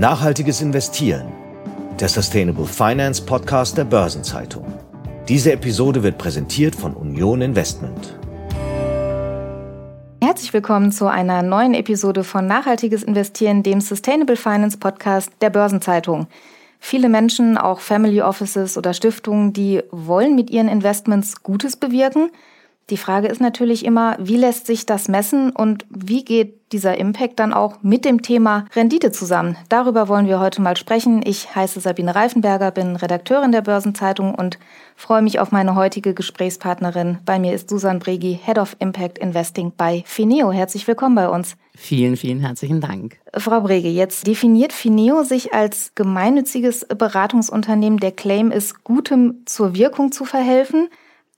Nachhaltiges Investieren. Der Sustainable Finance Podcast der Börsenzeitung. Diese Episode wird präsentiert von Union Investment. Herzlich willkommen zu einer neuen Episode von Nachhaltiges Investieren, dem Sustainable Finance Podcast der Börsenzeitung. Viele Menschen, auch Family Offices oder Stiftungen, die wollen mit ihren Investments Gutes bewirken – die Frage ist natürlich immer, wie lässt sich das messen und wie geht dieser Impact dann auch mit dem Thema Rendite zusammen? Darüber wollen wir heute mal sprechen. Ich heiße Sabine Reifenberger, bin Redakteurin der Börsenzeitung und freue mich auf meine heutige Gesprächspartnerin. Bei mir ist Susan Bregi, Head of Impact Investing bei Fineo. Herzlich willkommen bei uns. Vielen, vielen herzlichen Dank. Frau Brege, jetzt definiert Fineo sich als gemeinnütziges Beratungsunternehmen. Der Claim ist, Gutem zur Wirkung zu verhelfen.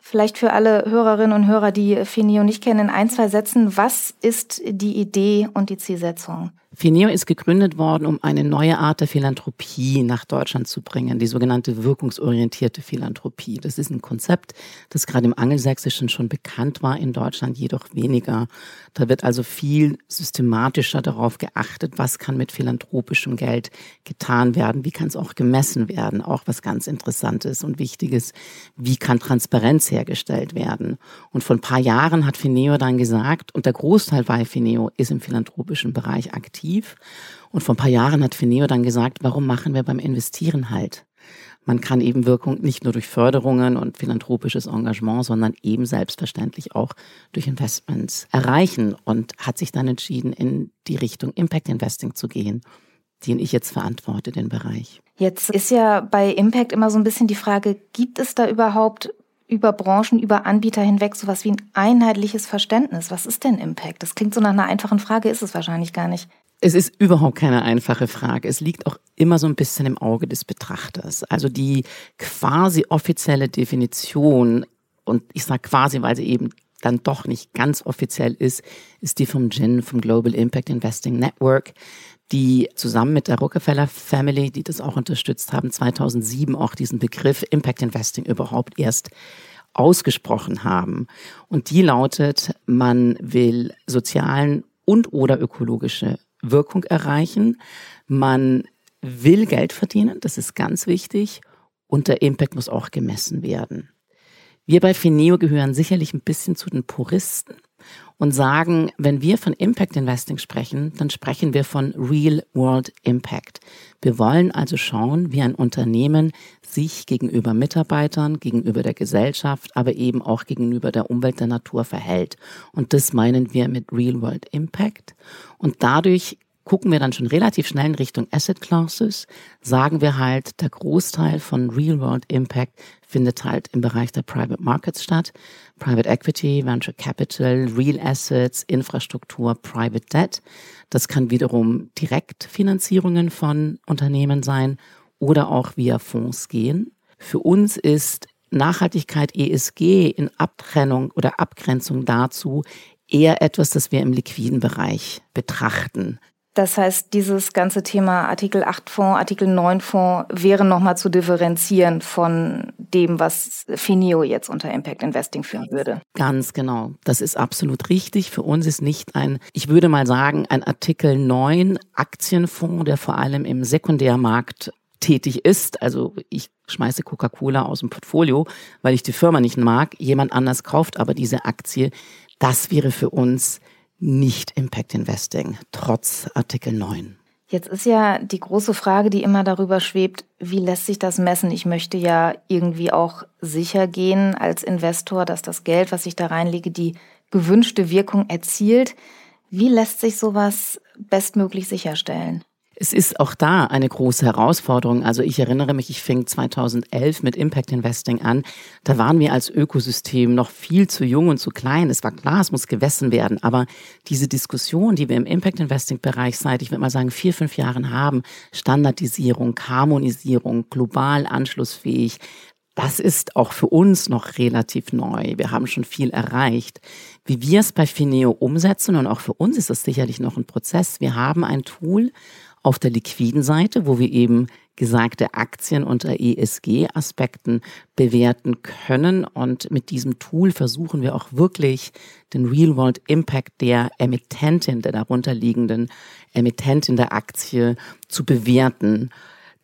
Vielleicht für alle Hörerinnen und Hörer, die Fineo nicht kennen, in ein, zwei Sätzen, was ist die Idee und die Zielsetzung? Fineo ist gegründet worden, um eine neue Art der Philanthropie nach Deutschland zu bringen, die sogenannte wirkungsorientierte Philanthropie. Das ist ein Konzept, das gerade im Angelsächsischen schon bekannt war, in Deutschland jedoch weniger. Da wird also viel systematischer darauf geachtet, was kann mit philanthropischem Geld getan werden, wie kann es auch gemessen werden, auch was ganz Interessantes und Wichtiges, wie kann Transparenz hergestellt werden. Und vor ein paar Jahren hat Fineo dann gesagt, und der Großteil bei Fineo ist im philanthropischen Bereich aktiv, aktiv. Und vor ein paar Jahren hat Fineo dann gesagt, warum machen wir beim Investieren halt? Man kann eben Wirkung nicht nur durch Förderungen und philanthropisches Engagement, sondern eben selbstverständlich auch durch Investments erreichen und hat sich dann entschieden, in die Richtung Impact Investing zu gehen, den ich jetzt verantworte, den Bereich. Jetzt ist ja bei Impact immer so ein bisschen die Frage, gibt es da überhaupt über Branchen, über Anbieter hinweg sowas wie ein einheitliches Verständnis? Was ist denn Impact? Das klingt so nach einer einfachen Frage, ist es wahrscheinlich gar nicht. Es ist überhaupt keine einfache Frage. Es liegt auch immer so ein bisschen im Auge des Betrachters. Also die quasi offizielle Definition, und ich sage quasi, weil sie eben dann doch nicht ganz offiziell ist, ist die vom GIN, vom Global Impact Investing Network, die zusammen mit der Rockefeller Family, die das auch unterstützt haben, 2007 auch diesen Begriff Impact Investing überhaupt erst ausgesprochen haben. Und die lautet, man will sozialen und oder ökologische Wirkung erreichen. Man will Geld verdienen, das ist ganz wichtig. Und der Impact muss auch gemessen werden. Wir bei Fineo gehören sicherlich ein bisschen zu den Puristen und sagen, wenn wir von Impact Investing sprechen, dann sprechen wir von Real World Impact. Wir wollen also schauen, wie ein Unternehmen sich gegenüber Mitarbeitern, gegenüber der Gesellschaft, aber eben auch gegenüber der Umwelt, der Natur verhält. Und das meinen wir mit Real World Impact. Und dadurch gucken wir dann schon relativ schnell in Richtung Asset Classes, sagen wir halt, der Großteil von Real World Impact findet halt im Bereich der Private Markets statt. Private Equity, Venture Capital, Real Assets, Infrastruktur, Private Debt. Das kann wiederum Direktfinanzierungen von Unternehmen sein oder auch via Fonds gehen. Für uns ist Nachhaltigkeit ESG in Abtrennung oder Abgrenzung dazu eher etwas, das wir im liquiden Bereich betrachten. Das heißt, dieses ganze Thema Artikel 8 Fonds, Artikel 9 Fonds wäre nochmal zu differenzieren von dem, was Finio jetzt unter Impact Investing führen würde. Ganz genau. Das ist absolut richtig. Für uns ist nicht ein, ich würde mal sagen, ein Artikel 9 Aktienfonds, der vor allem im Sekundärmarkt tätig ist. Also ich schmeiße Coca-Cola aus dem Portfolio, weil ich die Firma nicht mag. Jemand anders kauft aber diese Aktie. Das wäre für uns nicht Impact Investing, trotz Artikel 9. Jetzt ist ja die große Frage, die immer darüber schwebt, wie lässt sich das messen? Ich möchte ja irgendwie auch sicher gehen als Investor, dass das Geld, was ich da reinlege, die gewünschte Wirkung erzielt. Wie lässt sich sowas bestmöglich sicherstellen? Es ist auch da eine große Herausforderung. Also ich erinnere mich, ich fing 2011 mit Impact Investing an. Da waren wir als Ökosystem noch viel zu jung und zu klein. Es war klar, es muss gewessen werden. Aber diese Diskussion, die wir im Impact Investing Bereich seit, ich würde mal sagen, vier, fünf Jahren haben, Standardisierung, Harmonisierung, global anschlussfähig, das ist auch für uns noch relativ neu. Wir haben schon viel erreicht. Wie wir es bei Fineo umsetzen und auch für uns ist das sicherlich noch ein Prozess. Wir haben ein Tool, auf der liquiden Seite, wo wir eben gesagte Aktien unter ESG-Aspekten bewerten können. Und mit diesem Tool versuchen wir auch wirklich den Real-World-Impact der Emittentin, der darunterliegenden Emittentin der Aktie zu bewerten.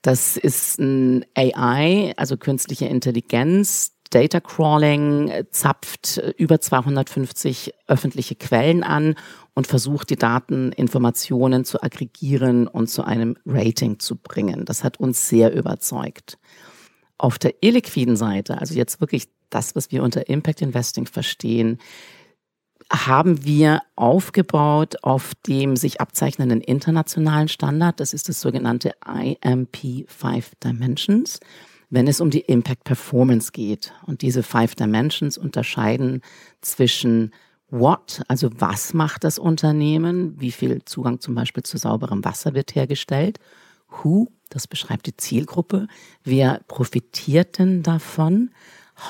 Das ist ein AI, also künstliche Intelligenz, Data Crawling zapft über 250 öffentliche Quellen an und versucht, die Dateninformationen zu aggregieren und zu einem Rating zu bringen. Das hat uns sehr überzeugt. Auf der illiquiden Seite, also jetzt wirklich das, was wir unter Impact Investing verstehen, haben wir aufgebaut auf dem sich abzeichnenden internationalen Standard. Das ist das sogenannte IMP 5 Dimensions wenn es um die Impact Performance geht. Und diese Five Dimensions unterscheiden zwischen What, also was macht das Unternehmen, wie viel Zugang zum Beispiel zu sauberem Wasser wird hergestellt, Who, das beschreibt die Zielgruppe, wer profitiert denn davon,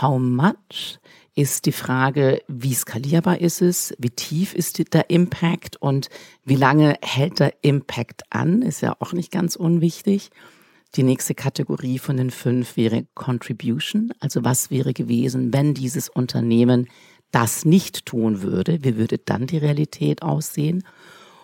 How much ist die Frage, wie skalierbar ist es, wie tief ist der Impact und wie lange hält der Impact an, ist ja auch nicht ganz unwichtig. Die nächste Kategorie von den fünf wäre Contribution. Also was wäre gewesen, wenn dieses Unternehmen das nicht tun würde? Wie würde dann die Realität aussehen?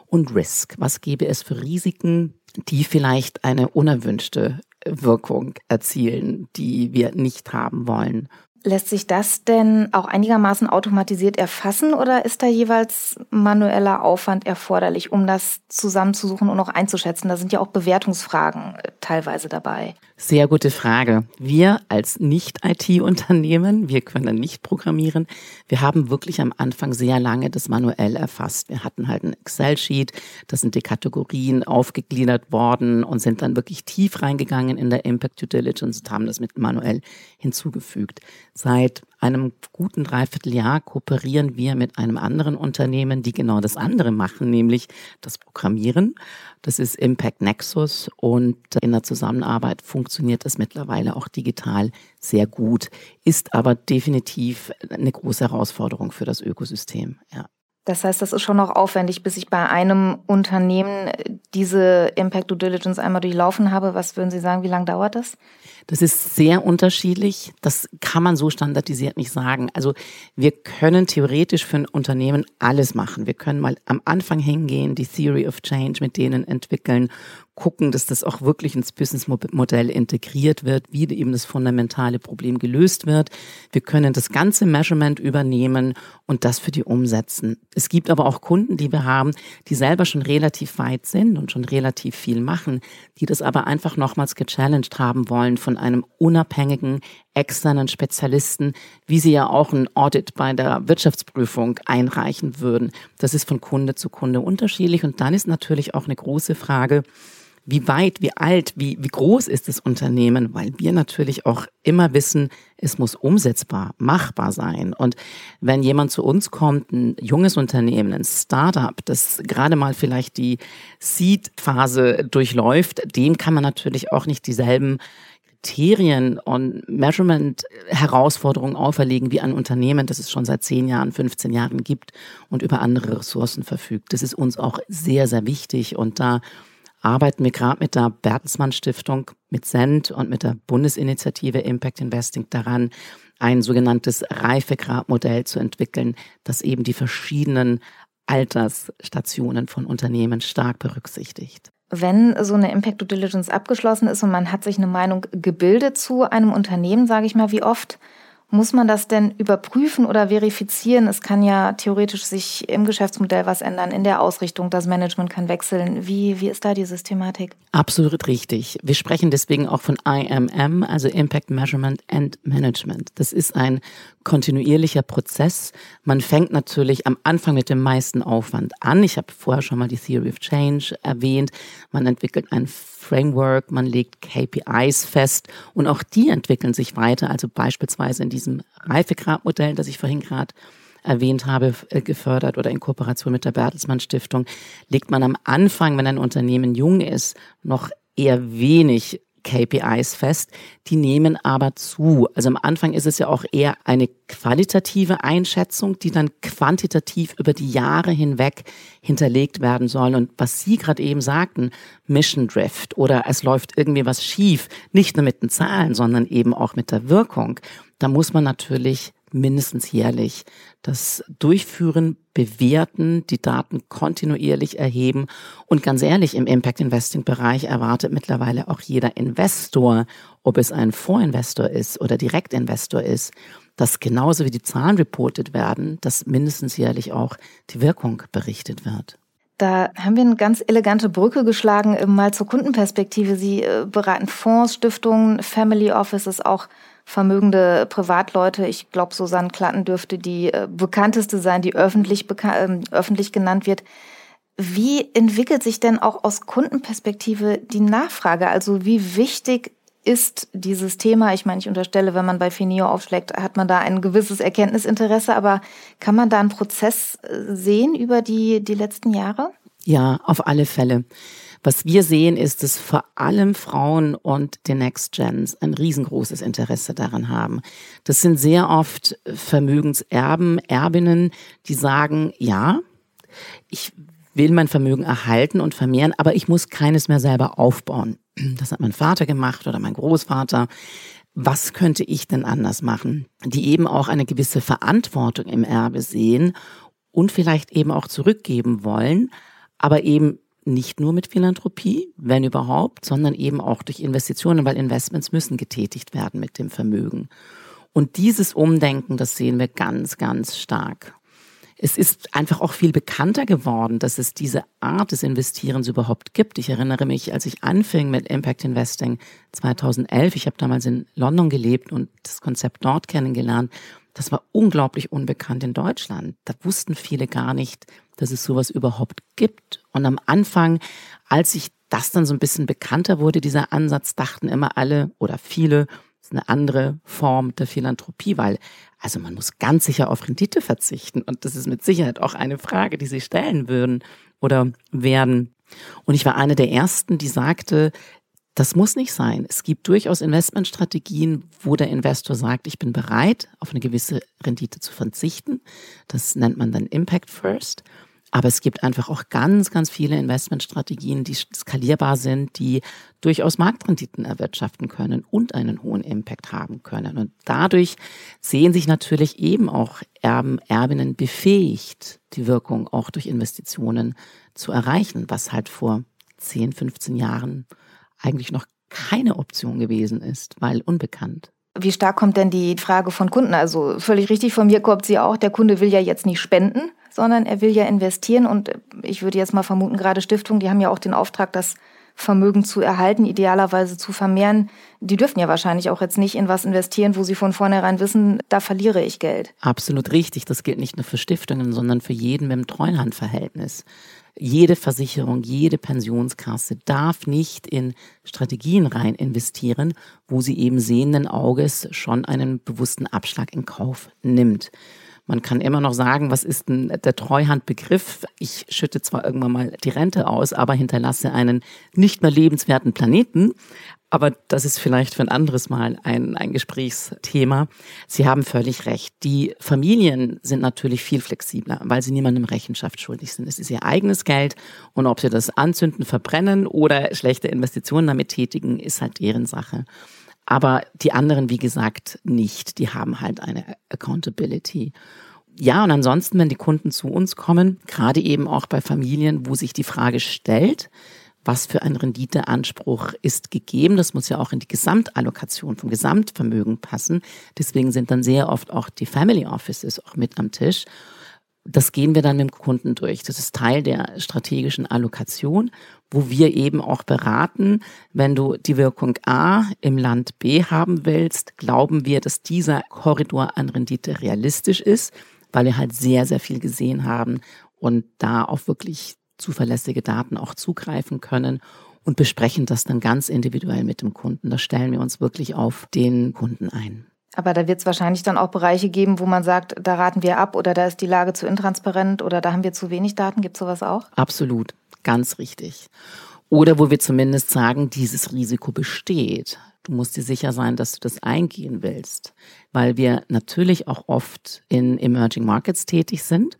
Und Risk. Was gäbe es für Risiken, die vielleicht eine unerwünschte Wirkung erzielen, die wir nicht haben wollen? Lässt sich das denn auch einigermaßen automatisiert erfassen oder ist da jeweils manueller Aufwand erforderlich, um das zusammenzusuchen und auch einzuschätzen? Da sind ja auch Bewertungsfragen äh, teilweise dabei. Sehr gute Frage. Wir als Nicht-IT-Unternehmen, wir können nicht programmieren. Wir haben wirklich am Anfang sehr lange das manuell erfasst. Wir hatten halt ein Excel-Sheet, da sind die Kategorien aufgegliedert worden und sind dann wirklich tief reingegangen in der Impact Due Diligence und haben das mit manuell hinzugefügt. Seit einem guten Dreivierteljahr kooperieren wir mit einem anderen Unternehmen, die genau das andere machen, nämlich das Programmieren. Das ist Impact Nexus und in der Zusammenarbeit funktioniert das mittlerweile auch digital sehr gut, ist aber definitiv eine große Herausforderung für das Ökosystem. Ja. Das heißt, das ist schon noch aufwendig, bis ich bei einem Unternehmen diese Impact Due Diligence einmal durchlaufen habe. Was würden Sie sagen, wie lange dauert das? Das ist sehr unterschiedlich. Das kann man so standardisiert nicht sagen. Also wir können theoretisch für ein Unternehmen alles machen. Wir können mal am Anfang hingehen, die Theory of Change mit denen entwickeln gucken, dass das auch wirklich ins Businessmodell integriert wird, wie eben das fundamentale Problem gelöst wird. Wir können das ganze Measurement übernehmen und das für die umsetzen. Es gibt aber auch Kunden, die wir haben, die selber schon relativ weit sind und schon relativ viel machen, die das aber einfach nochmals gechallenged haben wollen von einem unabhängigen, externen Spezialisten, wie sie ja auch ein Audit bei der Wirtschaftsprüfung einreichen würden. Das ist von Kunde zu Kunde unterschiedlich und dann ist natürlich auch eine große Frage, wie weit, wie alt, wie, wie groß ist das Unternehmen, weil wir natürlich auch immer wissen, es muss umsetzbar, machbar sein. Und wenn jemand zu uns kommt, ein junges Unternehmen, ein Startup, das gerade mal vielleicht die Seed-Phase durchläuft, dem kann man natürlich auch nicht dieselben Kriterien und Measurement-Herausforderungen auferlegen wie ein Unternehmen, das es schon seit 10 Jahren, 15 Jahren gibt und über andere Ressourcen verfügt. Das ist uns auch sehr, sehr wichtig und da arbeiten wir gerade mit der Bertelsmann Stiftung, mit SEND und mit der Bundesinitiative Impact Investing daran, ein sogenanntes Reifegradmodell zu entwickeln, das eben die verschiedenen Altersstationen von Unternehmen stark berücksichtigt. Wenn so eine Impact Due Diligence abgeschlossen ist und man hat sich eine Meinung gebildet zu einem Unternehmen, sage ich mal, wie oft muss man das denn überprüfen oder verifizieren? Es kann ja theoretisch sich im Geschäftsmodell was ändern, in der Ausrichtung, das Management kann wechseln. Wie, wie ist da die Systematik? Absolut richtig. Wir sprechen deswegen auch von IMM, also Impact Measurement and Management. Das ist ein kontinuierlicher Prozess. Man fängt natürlich am Anfang mit dem meisten Aufwand an. Ich habe vorher schon mal die Theory of Change erwähnt. Man entwickelt ein Framework, man legt KPIs fest und auch die entwickeln sich weiter. Also beispielsweise in diesem Reifegradmodell, das ich vorhin gerade erwähnt habe, äh, gefördert oder in Kooperation mit der Bertelsmann Stiftung, legt man am Anfang, wenn ein Unternehmen jung ist, noch eher wenig KPIs fest, die nehmen aber zu. Also am Anfang ist es ja auch eher eine qualitative Einschätzung, die dann quantitativ über die Jahre hinweg hinterlegt werden soll. Und was Sie gerade eben sagten, Mission Drift oder es läuft irgendwie was schief, nicht nur mit den Zahlen, sondern eben auch mit der Wirkung, da muss man natürlich mindestens jährlich das Durchführen, Bewerten, die Daten kontinuierlich erheben. Und ganz ehrlich, im Impact Investing Bereich erwartet mittlerweile auch jeder Investor, ob es ein Vorinvestor ist oder Direktinvestor ist, dass genauso wie die Zahlen reportet werden, dass mindestens jährlich auch die Wirkung berichtet wird. Da haben wir eine ganz elegante Brücke geschlagen, mal zur Kundenperspektive. Sie äh, beraten Fonds, Stiftungen, Family Offices, auch vermögende Privatleute. Ich glaube, Susanne Klatten dürfte die äh, bekannteste sein, die öffentlich, äh, öffentlich genannt wird. Wie entwickelt sich denn auch aus Kundenperspektive die Nachfrage? Also wie wichtig ist dieses Thema? Ich meine, ich unterstelle, wenn man bei Finio aufschlägt, hat man da ein gewisses Erkenntnisinteresse, aber kann man da einen Prozess äh, sehen über die, die letzten Jahre? Ja, auf alle Fälle. Was wir sehen, ist, dass vor allem Frauen und die Next Gens ein riesengroßes Interesse daran haben. Das sind sehr oft Vermögenserben, Erbinnen, die sagen, ja, ich will mein Vermögen erhalten und vermehren, aber ich muss keines mehr selber aufbauen. Das hat mein Vater gemacht oder mein Großvater. Was könnte ich denn anders machen? Die eben auch eine gewisse Verantwortung im Erbe sehen und vielleicht eben auch zurückgeben wollen, aber eben nicht nur mit Philanthropie, wenn überhaupt, sondern eben auch durch Investitionen, weil Investments müssen getätigt werden mit dem Vermögen. Und dieses Umdenken, das sehen wir ganz, ganz stark. Es ist einfach auch viel bekannter geworden, dass es diese Art des Investierens überhaupt gibt. Ich erinnere mich, als ich anfing mit Impact Investing 2011, ich habe damals in London gelebt und das Konzept dort kennengelernt, das war unglaublich unbekannt in Deutschland. Da wussten viele gar nicht, dass es sowas überhaupt gibt. Und am Anfang, als sich das dann so ein bisschen bekannter wurde, dieser Ansatz, dachten immer alle oder viele, das ist eine andere Form der Philanthropie, weil also man muss ganz sicher auf Rendite verzichten. Und das ist mit Sicherheit auch eine Frage, die Sie stellen würden oder werden. Und ich war eine der ersten, die sagte, das muss nicht sein. Es gibt durchaus Investmentstrategien, wo der Investor sagt, ich bin bereit, auf eine gewisse Rendite zu verzichten. Das nennt man dann Impact First. Aber es gibt einfach auch ganz, ganz viele Investmentstrategien, die skalierbar sind, die durchaus Marktrenditen erwirtschaften können und einen hohen Impact haben können. Und dadurch sehen sich natürlich eben auch Erben, Erbinnen befähigt, die Wirkung auch durch Investitionen zu erreichen, was halt vor 10, 15 Jahren eigentlich noch keine Option gewesen ist, weil unbekannt. Wie stark kommt denn die Frage von Kunden? Also völlig richtig, von mir kommt sie auch, der Kunde will ja jetzt nicht spenden, sondern er will ja investieren. Und ich würde jetzt mal vermuten, gerade Stiftungen, die haben ja auch den Auftrag, das Vermögen zu erhalten, idealerweise zu vermehren. Die dürfen ja wahrscheinlich auch jetzt nicht in was investieren, wo sie von vornherein wissen, da verliere ich Geld. Absolut richtig. Das gilt nicht nur für Stiftungen, sondern für jeden mit dem Treuhandverhältnis. Jede Versicherung, jede Pensionskasse darf nicht in Strategien rein investieren, wo sie eben sehenden Auges schon einen bewussten Abschlag in Kauf nimmt. Man kann immer noch sagen, was ist denn der Treuhandbegriff? Ich schütte zwar irgendwann mal die Rente aus, aber hinterlasse einen nicht mehr lebenswerten Planeten. Aber das ist vielleicht für ein anderes Mal ein, ein Gesprächsthema. Sie haben völlig recht. Die Familien sind natürlich viel flexibler, weil sie niemandem Rechenschaft schuldig sind. Es ist ihr eigenes Geld und ob sie das anzünden, verbrennen oder schlechte Investitionen damit tätigen, ist halt deren Sache. Aber die anderen, wie gesagt, nicht. Die haben halt eine Accountability. Ja, und ansonsten, wenn die Kunden zu uns kommen, gerade eben auch bei Familien, wo sich die Frage stellt, was für ein Renditeanspruch ist gegeben. Das muss ja auch in die Gesamtallokation vom Gesamtvermögen passen. Deswegen sind dann sehr oft auch die Family Offices auch mit am Tisch. Das gehen wir dann mit dem Kunden durch. Das ist Teil der strategischen Allokation, wo wir eben auch beraten, wenn du die Wirkung A im Land B haben willst, glauben wir, dass dieser Korridor an Rendite realistisch ist, weil wir halt sehr, sehr viel gesehen haben und da auch wirklich zuverlässige Daten auch zugreifen können und besprechen das dann ganz individuell mit dem Kunden. Da stellen wir uns wirklich auf den Kunden ein. Aber da wird es wahrscheinlich dann auch Bereiche geben, wo man sagt, da raten wir ab oder da ist die Lage zu intransparent oder da haben wir zu wenig Daten. Gibt es sowas auch? Absolut, ganz richtig. Oder wo wir zumindest sagen, dieses Risiko besteht. Du musst dir sicher sein, dass du das eingehen willst, weil wir natürlich auch oft in Emerging Markets tätig sind,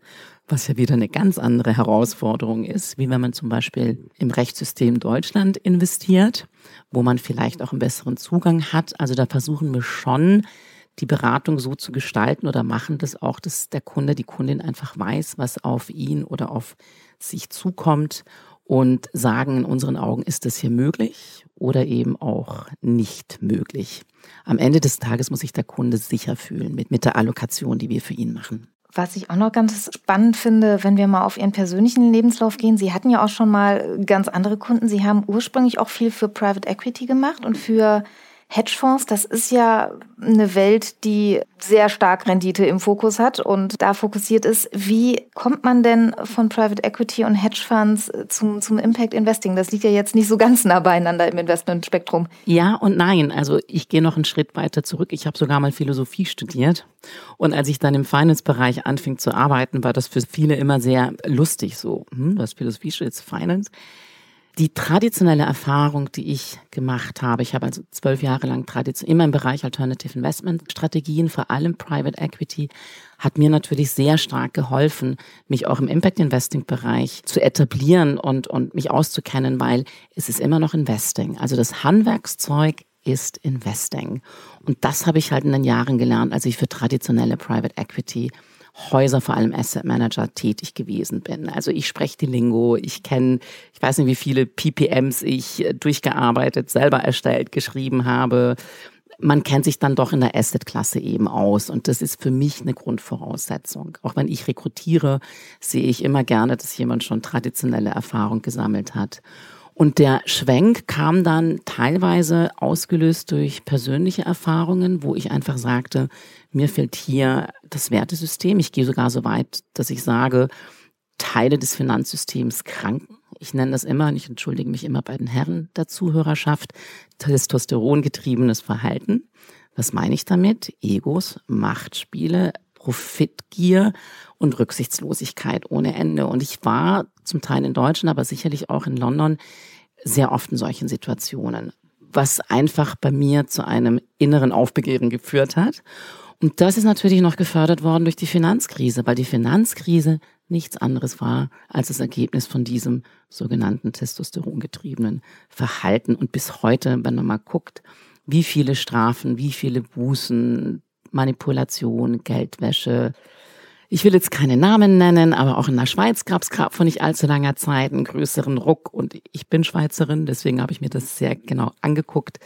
was ja wieder eine ganz andere Herausforderung ist, wie wenn man zum Beispiel im Rechtssystem Deutschland investiert, wo man vielleicht auch einen besseren Zugang hat. Also da versuchen wir schon, die Beratung so zu gestalten oder machen das auch, dass der Kunde, die Kundin einfach weiß, was auf ihn oder auf sich zukommt und sagen, in unseren Augen ist das hier möglich oder eben auch nicht möglich. Am Ende des Tages muss sich der Kunde sicher fühlen mit, mit der Allokation, die wir für ihn machen. Was ich auch noch ganz spannend finde, wenn wir mal auf Ihren persönlichen Lebenslauf gehen. Sie hatten ja auch schon mal ganz andere Kunden. Sie haben ursprünglich auch viel für Private Equity gemacht und für Hedgefonds, das ist ja eine Welt, die sehr stark Rendite im Fokus hat und da fokussiert ist. Wie kommt man denn von Private Equity und Hedgefonds zum, zum Impact Investing? Das liegt ja jetzt nicht so ganz nah beieinander im Investmentspektrum. Ja und nein. Also ich gehe noch einen Schritt weiter zurück. Ich habe sogar mal Philosophie studiert. Und als ich dann im Finance-Bereich anfing zu arbeiten, war das für viele immer sehr lustig. So, hm, du hast Philosophie studiert, Finance. Die traditionelle Erfahrung, die ich gemacht habe, ich habe also zwölf Jahre lang tradition immer im Bereich Alternative Investment Strategien, vor allem Private Equity, hat mir natürlich sehr stark geholfen, mich auch im Impact Investing Bereich zu etablieren und, und mich auszukennen, weil es ist immer noch Investing. Also das Handwerkszeug ist Investing. Und das habe ich halt in den Jahren gelernt, als ich für traditionelle Private Equity Häuser, vor allem Asset Manager, tätig gewesen bin. Also ich spreche die Lingo, ich kenne, ich weiß nicht, wie viele PPMs ich äh, durchgearbeitet, selber erstellt, geschrieben habe. Man kennt sich dann doch in der Asset-Klasse eben aus. Und das ist für mich eine Grundvoraussetzung. Auch wenn ich rekrutiere, sehe ich immer gerne, dass jemand schon traditionelle Erfahrung gesammelt hat. Und der Schwenk kam dann teilweise ausgelöst durch persönliche Erfahrungen, wo ich einfach sagte, mir fehlt hier das Wertesystem. Ich gehe sogar so weit, dass ich sage, Teile des Finanzsystems kranken. Ich nenne das immer, und ich entschuldige mich immer bei den Herren der Zuhörerschaft, testosterongetriebenes Verhalten. Was meine ich damit? Egos, Machtspiele, Profitgier und Rücksichtslosigkeit ohne Ende. Und ich war zum Teil in Deutschland, aber sicherlich auch in London sehr oft in solchen Situationen, was einfach bei mir zu einem inneren Aufbegehren geführt hat. Und das ist natürlich noch gefördert worden durch die Finanzkrise, weil die Finanzkrise nichts anderes war als das Ergebnis von diesem sogenannten testosterongetriebenen Verhalten. Und bis heute, wenn man mal guckt, wie viele Strafen, wie viele Bußen, Manipulation, Geldwäsche. Ich will jetzt keine Namen nennen, aber auch in der Schweiz gab es vor nicht allzu langer Zeit einen größeren Ruck. Und ich bin Schweizerin, deswegen habe ich mir das sehr genau angeguckt.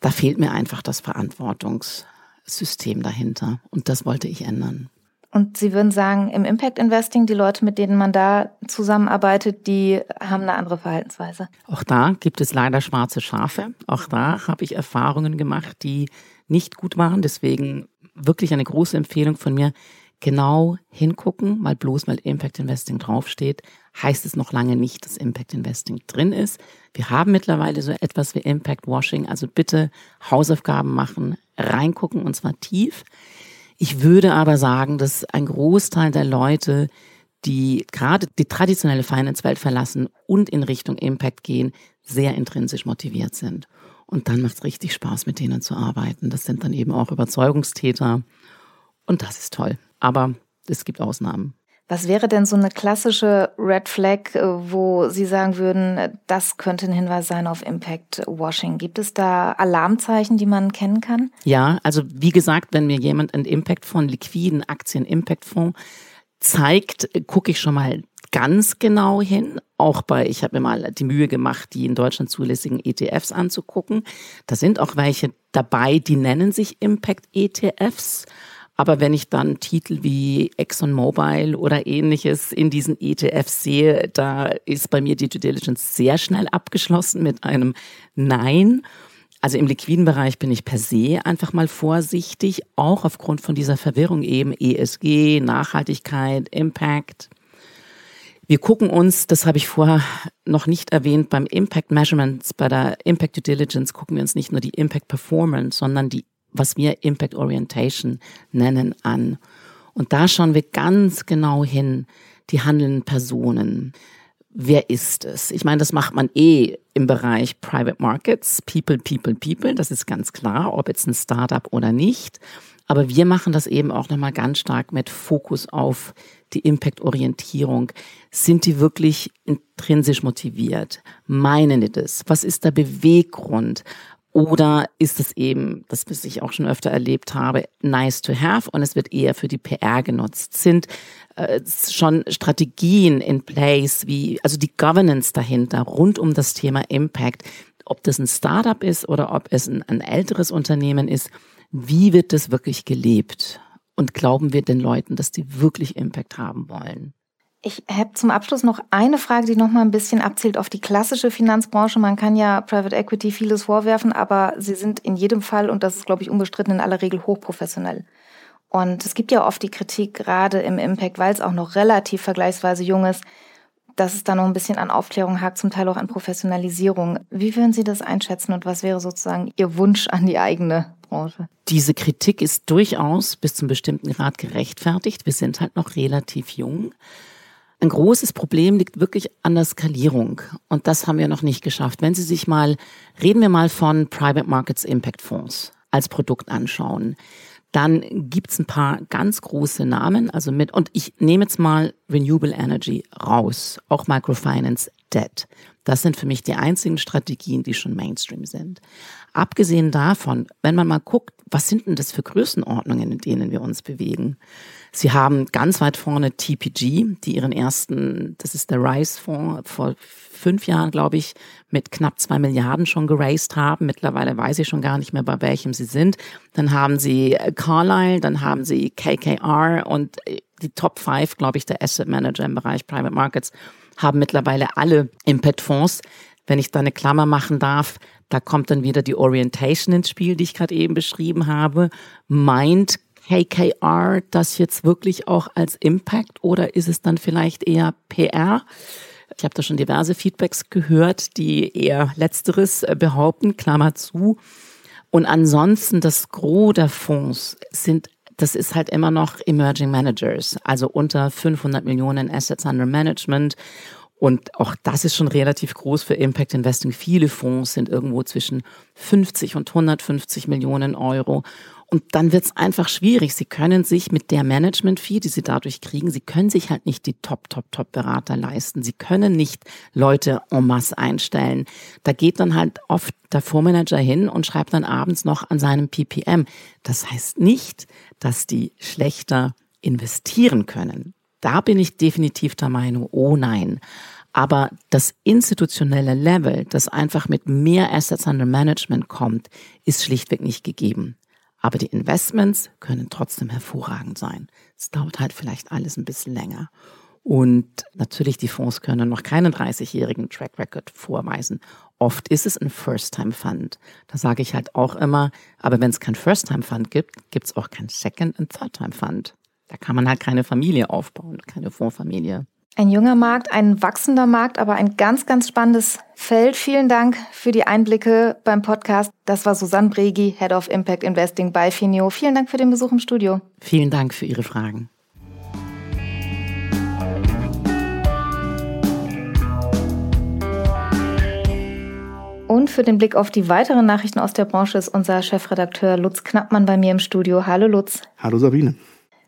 Da fehlt mir einfach das Verantwortungssystem dahinter. Und das wollte ich ändern. Und Sie würden sagen, im Impact Investing, die Leute, mit denen man da zusammenarbeitet, die haben eine andere Verhaltensweise. Auch da gibt es leider schwarze Schafe. Auch da habe ich Erfahrungen gemacht, die nicht gut waren. Deswegen wirklich eine große Empfehlung von mir. Genau hingucken, weil bloß weil Impact Investing draufsteht, heißt es noch lange nicht, dass Impact Investing drin ist. Wir haben mittlerweile so etwas wie Impact Washing, also bitte Hausaufgaben machen, reingucken und zwar tief. Ich würde aber sagen, dass ein Großteil der Leute, die gerade die traditionelle Finance-Welt verlassen und in Richtung Impact gehen, sehr intrinsisch motiviert sind. Und dann macht es richtig Spaß, mit denen zu arbeiten. Das sind dann eben auch Überzeugungstäter. Und das ist toll. Aber es gibt Ausnahmen. Was wäre denn so eine klassische Red Flag, äh, wo Sie sagen würden, das könnte ein Hinweis sein auf Impact Washing? Gibt es da Alarmzeichen, die man kennen kann? Ja, also wie gesagt, wenn mir jemand einen Impact von liquiden Aktien Impact Fonds zeigt, gucke ich schon mal ganz genau hin. Auch bei, ich habe mir mal die Mühe gemacht, die in Deutschland zulässigen ETFs anzugucken. Da sind auch welche dabei, die nennen sich Impact ETFs. Aber wenn ich dann Titel wie ExxonMobil oder ähnliches in diesen ETFs sehe, da ist bei mir die Due Diligence sehr schnell abgeschlossen mit einem Nein. Also im liquiden Bereich bin ich per se einfach mal vorsichtig, auch aufgrund von dieser Verwirrung eben ESG, Nachhaltigkeit, Impact. Wir gucken uns, das habe ich vorher noch nicht erwähnt, beim Impact Measurements, bei der Impact Due Diligence gucken wir uns nicht nur die Impact Performance, sondern die, was wir Impact Orientation nennen, an. Und da schauen wir ganz genau hin, die handelnden Personen. wer ist es? Ich meine, das macht man eh im Bereich Private Markets, People, People, People, das ist ganz klar, ob jetzt ein Startup oder nicht. Aber wir machen das eben auch nochmal ganz stark mit Fokus auf die Impact-Orientierung. Sind die wirklich intrinsisch motiviert? Meinen die das? Was ist der Beweggrund? Oder ist es eben, das was ich auch schon öfter erlebt habe, nice to have und es wird eher für die PR genutzt? Sind äh, schon Strategien in place, wie, also die Governance dahinter rund um das Thema Impact, ob das ein Startup ist oder ob es ein, ein älteres Unternehmen ist, wie wird das wirklich gelebt? Und glauben wir den Leuten, dass die wirklich Impact haben wollen? Ich habe zum Abschluss noch eine Frage, die noch mal ein bisschen abzielt auf die klassische Finanzbranche. Man kann ja Private Equity vieles vorwerfen, aber sie sind in jedem Fall, und das ist, glaube ich, unbestritten, in aller Regel hochprofessionell. Und es gibt ja oft die Kritik, gerade im Impact, weil es auch noch relativ vergleichsweise jung ist, dass es da noch ein bisschen an Aufklärung hakt, zum Teil auch an Professionalisierung. Wie würden Sie das einschätzen und was wäre sozusagen Ihr Wunsch an die eigene Branche? Diese Kritik ist durchaus bis zum bestimmten Grad gerechtfertigt. Wir sind halt noch relativ jung. Ein großes Problem liegt wirklich an der Skalierung. Und das haben wir noch nicht geschafft. Wenn Sie sich mal, reden wir mal von Private Markets Impact Fonds als Produkt anschauen, dann gibt's ein paar ganz große Namen, also mit, und ich nehme jetzt mal Renewable Energy raus, auch Microfinance Debt. Das sind für mich die einzigen Strategien, die schon Mainstream sind. Abgesehen davon, wenn man mal guckt, was sind denn das für Größenordnungen, in denen wir uns bewegen? Sie haben ganz weit vorne TPG, die ihren ersten, das ist der Rise-Fonds, vor fünf Jahren, glaube ich, mit knapp zwei Milliarden schon geraced haben. Mittlerweile weiß ich schon gar nicht mehr, bei welchem sie sind. Dann haben sie Carlyle, dann haben sie KKR und die Top Five, glaube ich, der Asset Manager im Bereich Private Markets haben mittlerweile alle Impact-Fonds. Wenn ich da eine Klammer machen darf, da kommt dann wieder die Orientation ins Spiel, die ich gerade eben beschrieben habe. Meint KKR das jetzt wirklich auch als Impact oder ist es dann vielleicht eher PR? Ich habe da schon diverse Feedbacks gehört, die eher letzteres äh, behaupten, Klammer zu. Und ansonsten das Gros der Fonds sind das ist halt immer noch Emerging Managers, also unter 500 Millionen Assets under Management. Und auch das ist schon relativ groß für Impact Investing. Viele Fonds sind irgendwo zwischen 50 und 150 Millionen Euro. Und dann wird es einfach schwierig. Sie können sich mit der Management-Fee, die Sie dadurch kriegen, Sie können sich halt nicht die Top, Top, Top-Berater leisten. Sie können nicht Leute en masse einstellen. Da geht dann halt oft der Fondsmanager hin und schreibt dann abends noch an seinem PPM. Das heißt nicht, dass die schlechter investieren können. Da bin ich definitiv der Meinung, oh nein. Aber das institutionelle Level, das einfach mit mehr Assets under Management kommt, ist schlichtweg nicht gegeben. Aber die Investments können trotzdem hervorragend sein. Es dauert halt vielleicht alles ein bisschen länger. Und natürlich, die Fonds können noch keinen 30-jährigen Track Record vorweisen. Oft ist es ein First-Time-Fund. Da sage ich halt auch immer, aber wenn es kein First-Time-Fund gibt, gibt es auch kein Second- und Third-Time-Fund. Da kann man halt keine Familie aufbauen, keine Fondsfamilie. Ein junger Markt, ein wachsender Markt, aber ein ganz, ganz spannendes Feld. Vielen Dank für die Einblicke beim Podcast. Das war Susanne Bregi, Head of Impact Investing bei Finio. Vielen Dank für den Besuch im Studio. Vielen Dank für Ihre Fragen. Und für den Blick auf die weiteren Nachrichten aus der Branche ist unser Chefredakteur Lutz Knappmann bei mir im Studio. Hallo Lutz. Hallo Sabine.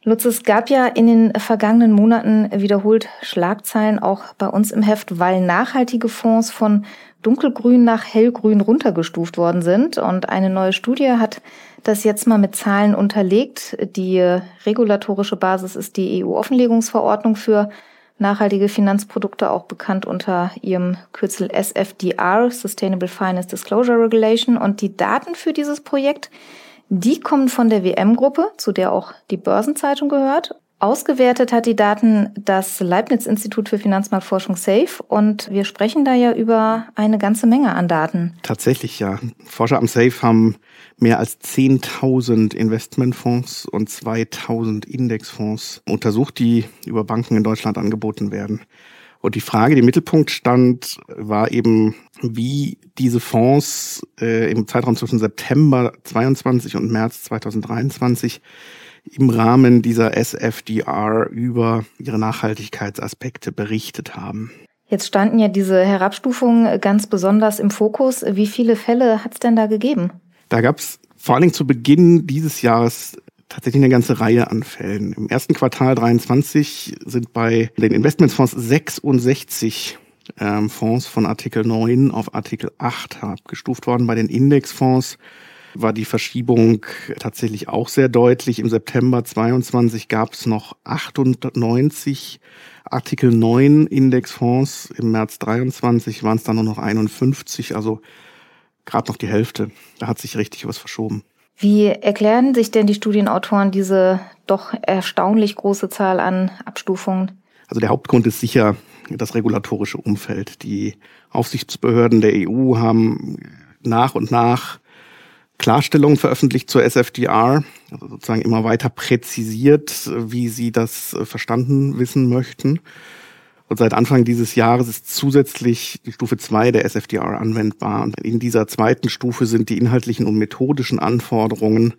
Lutz, es gab ja in den vergangenen Monaten wiederholt Schlagzeilen auch bei uns im Heft, weil nachhaltige Fonds von dunkelgrün nach hellgrün runtergestuft worden sind. Und eine neue Studie hat das jetzt mal mit Zahlen unterlegt. Die regulatorische Basis ist die EU-Offenlegungsverordnung für nachhaltige Finanzprodukte, auch bekannt unter ihrem Kürzel SFDR, Sustainable Finance Disclosure Regulation. Und die Daten für dieses Projekt die kommen von der WM-Gruppe, zu der auch die Börsenzeitung gehört. Ausgewertet hat die Daten das Leibniz-Institut für Finanzmarktforschung SAFE und wir sprechen da ja über eine ganze Menge an Daten. Tatsächlich, ja. Forscher am SAFE haben mehr als 10.000 Investmentfonds und 2.000 Indexfonds untersucht, die über Banken in Deutschland angeboten werden. Und die Frage, die im Mittelpunkt stand, war eben, wie diese Fonds äh, im Zeitraum zwischen September 22 und März 2023 im Rahmen dieser SFDR über ihre Nachhaltigkeitsaspekte berichtet haben. Jetzt standen ja diese Herabstufungen ganz besonders im Fokus. Wie viele Fälle hat es denn da gegeben? Da gab es vor allen Dingen zu Beginn dieses Jahres tatsächlich eine ganze Reihe an Fällen. Im ersten Quartal 23 sind bei den Investmentsfonds 66 ähm, Fonds von Artikel 9 auf Artikel 8 abgestuft worden. Bei den Indexfonds war die Verschiebung tatsächlich auch sehr deutlich. Im September 22 gab es noch 98 Artikel 9 Indexfonds. Im März 23 waren es dann nur noch 51, also gerade noch die Hälfte. Da hat sich richtig was verschoben. Wie erklären sich denn die Studienautoren diese doch erstaunlich große Zahl an Abstufungen? Also der Hauptgrund ist sicher das regulatorische Umfeld. Die Aufsichtsbehörden der EU haben nach und nach Klarstellungen veröffentlicht zur SFDR, also sozusagen immer weiter präzisiert, wie sie das verstanden wissen möchten. Und seit Anfang dieses Jahres ist zusätzlich die Stufe 2 der SFDR anwendbar. Und in dieser zweiten Stufe sind die inhaltlichen und methodischen Anforderungen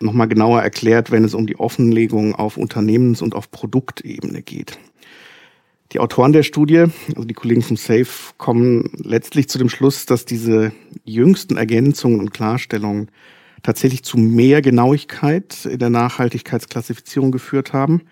nochmal genauer erklärt, wenn es um die Offenlegung auf Unternehmens- und auf Produktebene geht. Die Autoren der Studie, also die Kollegen vom SAFE, kommen letztlich zu dem Schluss, dass diese jüngsten Ergänzungen und Klarstellungen tatsächlich zu mehr Genauigkeit in der Nachhaltigkeitsklassifizierung geführt haben,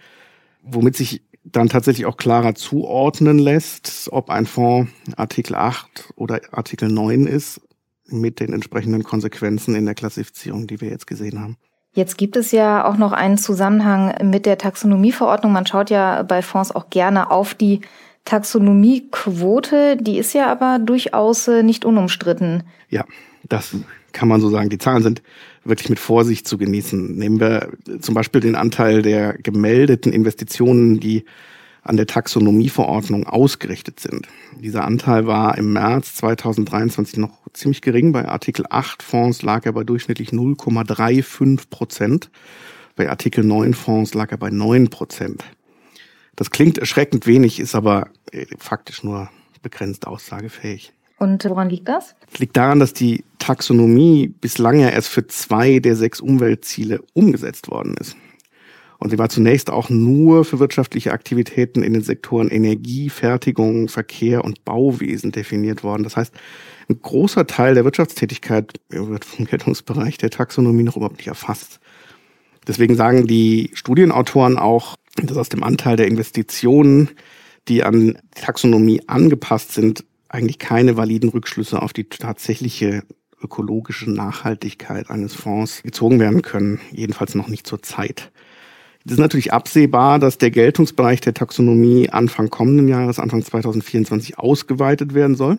womit sich dann tatsächlich auch klarer zuordnen lässt, ob ein Fonds Artikel 8 oder Artikel 9 ist, mit den entsprechenden Konsequenzen in der Klassifizierung, die wir jetzt gesehen haben. Jetzt gibt es ja auch noch einen Zusammenhang mit der Taxonomieverordnung. Man schaut ja bei Fonds auch gerne auf die Taxonomiequote. Die ist ja aber durchaus äh, nicht unumstritten. Ja, das kann man so sagen. Die Zahlen sind wirklich mit Vorsicht zu genießen. Nehmen wir zum Beispiel den Anteil der gemeldeten Investitionen, die an der Taxonomieverordnung ausgerichtet sind. Dieser Anteil war im März 2023 noch ziemlich gering. Bei Artikel 8 Fonds lag er bei durchschnittlich 0,35 Prozent. Bei Artikel 9 Fonds lag er bei 9 Prozent. Das klingt erschreckend wenig, ist aber äh, faktisch nur begrenzt aussagefähig. Und woran liegt das? Es liegt daran, dass die Taxonomie bislang ja erst für zwei der sechs Umweltziele umgesetzt worden ist. Und sie war zunächst auch nur für wirtschaftliche Aktivitäten in den Sektoren Energie, Fertigung, Verkehr und Bauwesen definiert worden. Das heißt, ein großer Teil der Wirtschaftstätigkeit wird vom Geltungsbereich der Taxonomie noch überhaupt nicht erfasst. Deswegen sagen die Studienautoren auch, dass aus dem Anteil der Investitionen, die an die Taxonomie angepasst sind, eigentlich keine validen Rückschlüsse auf die tatsächliche ökologische Nachhaltigkeit eines Fonds gezogen werden können, jedenfalls noch nicht zur Zeit. Es ist natürlich absehbar, dass der Geltungsbereich der Taxonomie Anfang kommenden Jahres, Anfang 2024, ausgeweitet werden soll.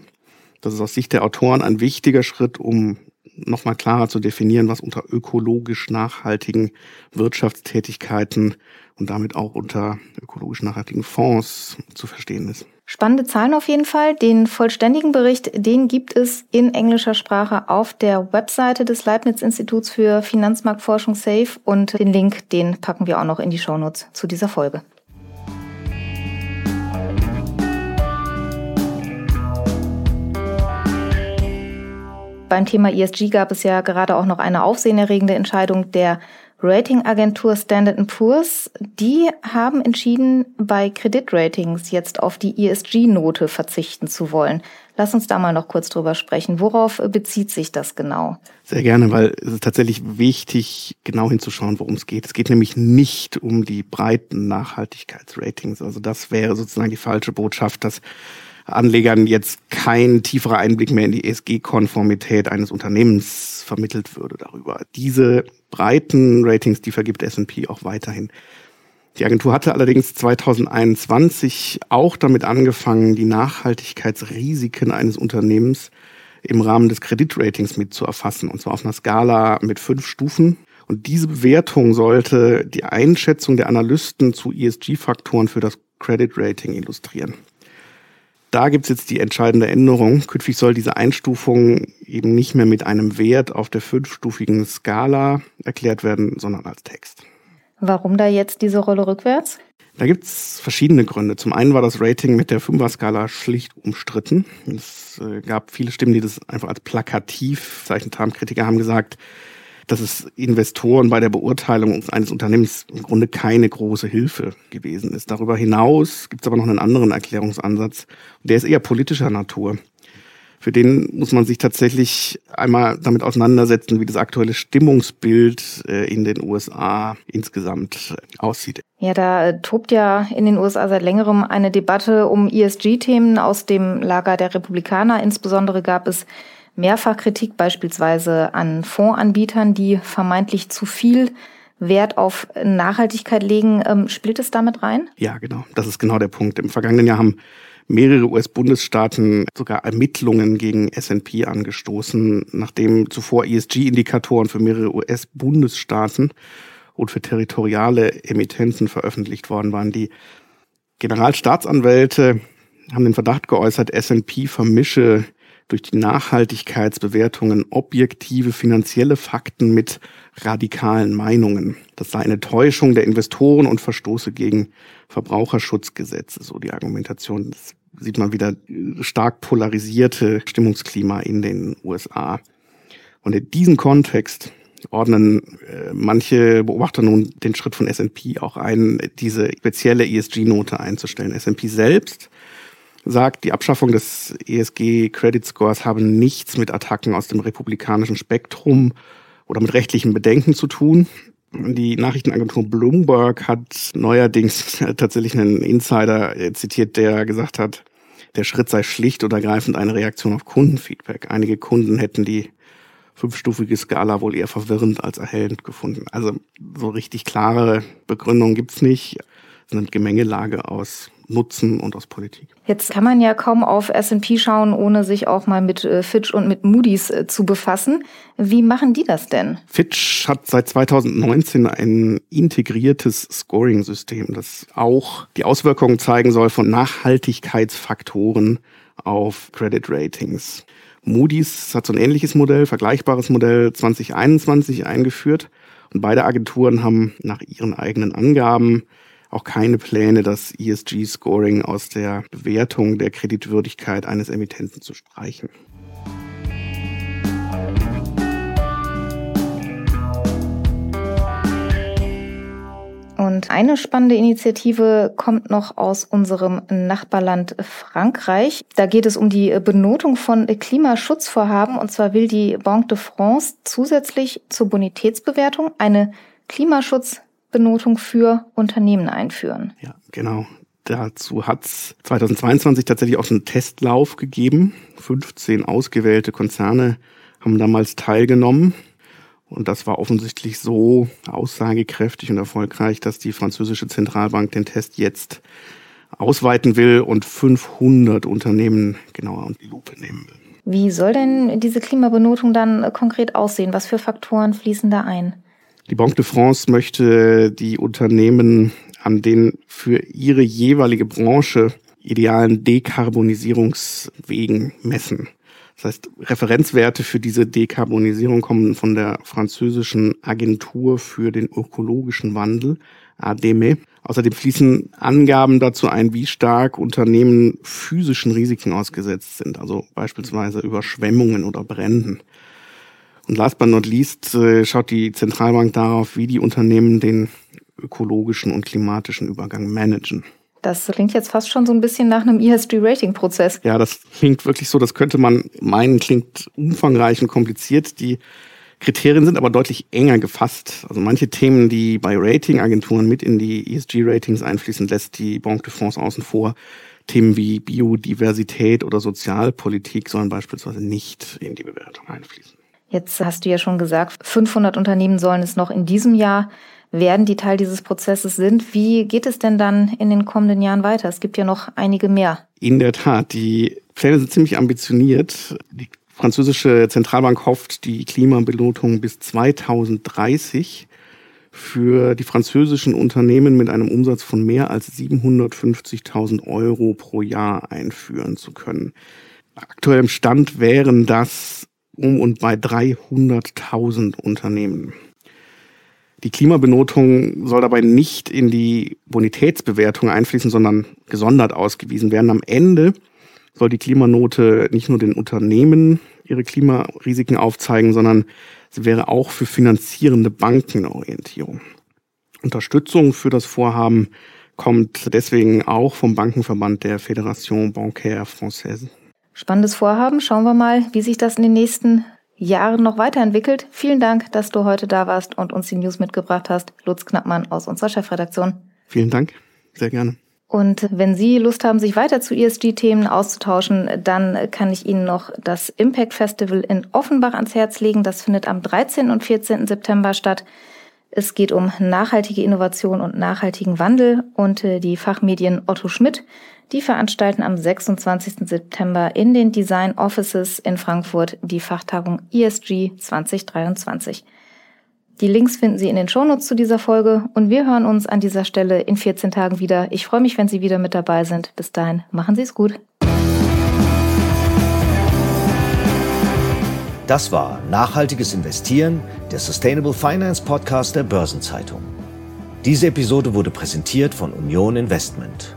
Das ist aus Sicht der Autoren ein wichtiger Schritt, um nochmal klarer zu definieren, was unter ökologisch nachhaltigen Wirtschaftstätigkeiten und damit auch unter ökologisch nachhaltigen Fonds zu verstehen ist. Spannende Zahlen auf jeden Fall. Den vollständigen Bericht, den gibt es in englischer Sprache auf der Webseite des Leibniz-Instituts für Finanzmarktforschung SAFE und den Link, den packen wir auch noch in die Shownotes zu dieser Folge. Beim Thema ESG gab es ja gerade auch noch eine aufsehenerregende Entscheidung der Ratingagentur Standard Poor's, die haben entschieden, bei Kreditratings jetzt auf die ESG-Note verzichten zu wollen. Lass uns da mal noch kurz drüber sprechen. Worauf bezieht sich das genau? Sehr gerne, weil es ist tatsächlich wichtig, genau hinzuschauen, worum es geht. Es geht nämlich nicht um die breiten Nachhaltigkeitsratings. Also das wäre sozusagen die falsche Botschaft, dass Anlegern jetzt kein tieferer Einblick mehr in die ESG-Konformität eines Unternehmens vermittelt würde darüber. Diese breiten Ratings, die vergibt S&P auch weiterhin. Die Agentur hatte allerdings 2021 auch damit angefangen, die Nachhaltigkeitsrisiken eines Unternehmens im Rahmen des Kreditratings mit zu erfassen, und zwar auf einer Skala mit fünf Stufen. Und diese Bewertung sollte die Einschätzung der Analysten zu ESG-Faktoren für das Credit Rating illustrieren. Da gibt's jetzt die entscheidende Änderung. Künftig soll diese Einstufung eben nicht mehr mit einem Wert auf der fünfstufigen Skala erklärt werden, sondern als Text. Warum da jetzt diese Rolle rückwärts? Da gibt's verschiedene Gründe. Zum einen war das Rating mit der Fünfer-Skala schlicht umstritten. Es äh, gab viele Stimmen, die das einfach als plakativ bezeichnet haben. Kritiker haben gesagt, dass es Investoren bei der Beurteilung eines Unternehmens im Grunde keine große Hilfe gewesen ist. Darüber hinaus gibt es aber noch einen anderen Erklärungsansatz. Der ist eher politischer Natur. Für den muss man sich tatsächlich einmal damit auseinandersetzen, wie das aktuelle Stimmungsbild äh, in den USA insgesamt aussieht. Ja, da tobt ja in den USA seit längerem eine Debatte um ESG-Themen aus dem Lager der Republikaner. Insbesondere gab es mehrfach Kritik beispielsweise an Fondsanbietern, die vermeintlich zu viel Wert auf Nachhaltigkeit legen. Ähm, spielt es damit rein? Ja, genau. Das ist genau der Punkt. Im vergangenen Jahr haben mehrere US-Bundesstaaten sogar Ermittlungen gegen S&P angestoßen, nachdem zuvor ESG-Indikatoren für mehrere US-Bundesstaaten und für territoriale Emittenten veröffentlicht worden waren. Die Generalstaatsanwälte haben den Verdacht geäußert, S&P vermische durch die Nachhaltigkeitsbewertungen objektive finanzielle Fakten mit radikalen Meinungen. Das sei eine Täuschung der Investoren und Verstoße gegen Verbraucherschutzgesetze, so die Argumentation. Das sieht man wieder stark polarisierte Stimmungsklima in den USA. Und in diesem Kontext ordnen äh, manche Beobachter nun den Schritt von S&P auch ein, diese spezielle ESG-Note einzustellen. S&P selbst sagt, die Abschaffung des ESG Credit Scores habe nichts mit Attacken aus dem republikanischen Spektrum oder mit rechtlichen Bedenken zu tun. Die Nachrichtenagentur Bloomberg hat neuerdings tatsächlich einen Insider zitiert, der gesagt hat, der Schritt sei schlicht und ergreifend eine Reaktion auf Kundenfeedback. Einige Kunden hätten die fünfstufige Skala wohl eher verwirrend als erhellend gefunden. Also so richtig klare Begründungen gibt's nicht. Es ist eine Gemengelage aus Nutzen und aus Politik. Jetzt kann man ja kaum auf S&P schauen, ohne sich auch mal mit äh, Fitch und mit Moody's äh, zu befassen. Wie machen die das denn? Fitch hat seit 2019 ein integriertes Scoring-System, das auch die Auswirkungen zeigen soll von Nachhaltigkeitsfaktoren auf Credit Ratings. Moody's hat so ein ähnliches Modell, vergleichbares Modell 2021 eingeführt. Und beide Agenturen haben nach ihren eigenen Angaben auch keine Pläne, das ESG-Scoring aus der Bewertung der Kreditwürdigkeit eines Emittenten zu streichen. Und eine spannende Initiative kommt noch aus unserem Nachbarland Frankreich. Da geht es um die Benotung von Klimaschutzvorhaben. Und zwar will die Banque de France zusätzlich zur Bonitätsbewertung eine Klimaschutz Benotung für Unternehmen einführen. Ja, genau. Dazu hat es 2022 tatsächlich auch einen Testlauf gegeben. 15 ausgewählte Konzerne haben damals teilgenommen. Und das war offensichtlich so aussagekräftig und erfolgreich, dass die französische Zentralbank den Test jetzt ausweiten will und 500 Unternehmen genauer unter die Lupe nehmen will. Wie soll denn diese Klimabenotung dann konkret aussehen? Was für Faktoren fließen da ein? Die Banque de France möchte die Unternehmen an den für ihre jeweilige Branche idealen Dekarbonisierungswegen messen. Das heißt, Referenzwerte für diese Dekarbonisierung kommen von der französischen Agentur für den ökologischen Wandel, ADEME. Außerdem fließen Angaben dazu ein, wie stark Unternehmen physischen Risiken ausgesetzt sind, also beispielsweise Überschwemmungen oder Bränden. Und last but not least äh, schaut die Zentralbank darauf, wie die Unternehmen den ökologischen und klimatischen Übergang managen. Das klingt jetzt fast schon so ein bisschen nach einem ESG-Rating-Prozess. Ja, das klingt wirklich so, das könnte man meinen, klingt umfangreich und kompliziert. Die Kriterien sind aber deutlich enger gefasst. Also manche Themen, die bei Ratingagenturen mit in die ESG-Ratings einfließen, lässt die Banque de France außen vor. Themen wie Biodiversität oder Sozialpolitik sollen beispielsweise nicht in die Bewertung einfließen. Jetzt hast du ja schon gesagt, 500 Unternehmen sollen es noch in diesem Jahr werden, die Teil dieses Prozesses sind. Wie geht es denn dann in den kommenden Jahren weiter? Es gibt ja noch einige mehr. In der Tat, die Pläne sind ziemlich ambitioniert. Die französische Zentralbank hofft, die Klimabenotung bis 2030 für die französischen Unternehmen mit einem Umsatz von mehr als 750.000 Euro pro Jahr einführen zu können. Aktuell im Stand wären das um und bei 300.000 Unternehmen. Die Klimabenotung soll dabei nicht in die Bonitätsbewertung einfließen, sondern gesondert ausgewiesen werden. Am Ende soll die Klimanote nicht nur den Unternehmen ihre Klimarisiken aufzeigen, sondern Sie wäre auch für finanzierende Banken Orientierung. Unterstützung für das Vorhaben kommt deswegen auch vom Bankenverband der Fédération Bancaire Française. Spannendes Vorhaben. Schauen wir mal, wie sich das in den nächsten Jahren noch weiterentwickelt. Vielen Dank, dass du heute da warst und uns die News mitgebracht hast. Lutz Knappmann aus unserer Chefredaktion. Vielen Dank. Sehr gerne. Und wenn Sie Lust haben, sich weiter zu ESG-Themen auszutauschen, dann kann ich Ihnen noch das Impact Festival in Offenbach ans Herz legen. Das findet am 13. und 14. September statt. Es geht um nachhaltige Innovation und nachhaltigen Wandel und äh, die Fachmedien Otto Schmidt, die veranstalten am 26. September in den Design Offices in Frankfurt die Fachtagung ESG 2023. Die Links finden Sie in den Shownotes zu dieser Folge und wir hören uns an dieser Stelle in 14 Tagen wieder. Ich freue mich, wenn Sie wieder mit dabei sind. Bis dahin, machen Sie es gut. Das war Nachhaltiges Investieren, der Sustainable Finance Podcast der Börsenzeitung. Diese Episode wurde präsentiert von Union Investment.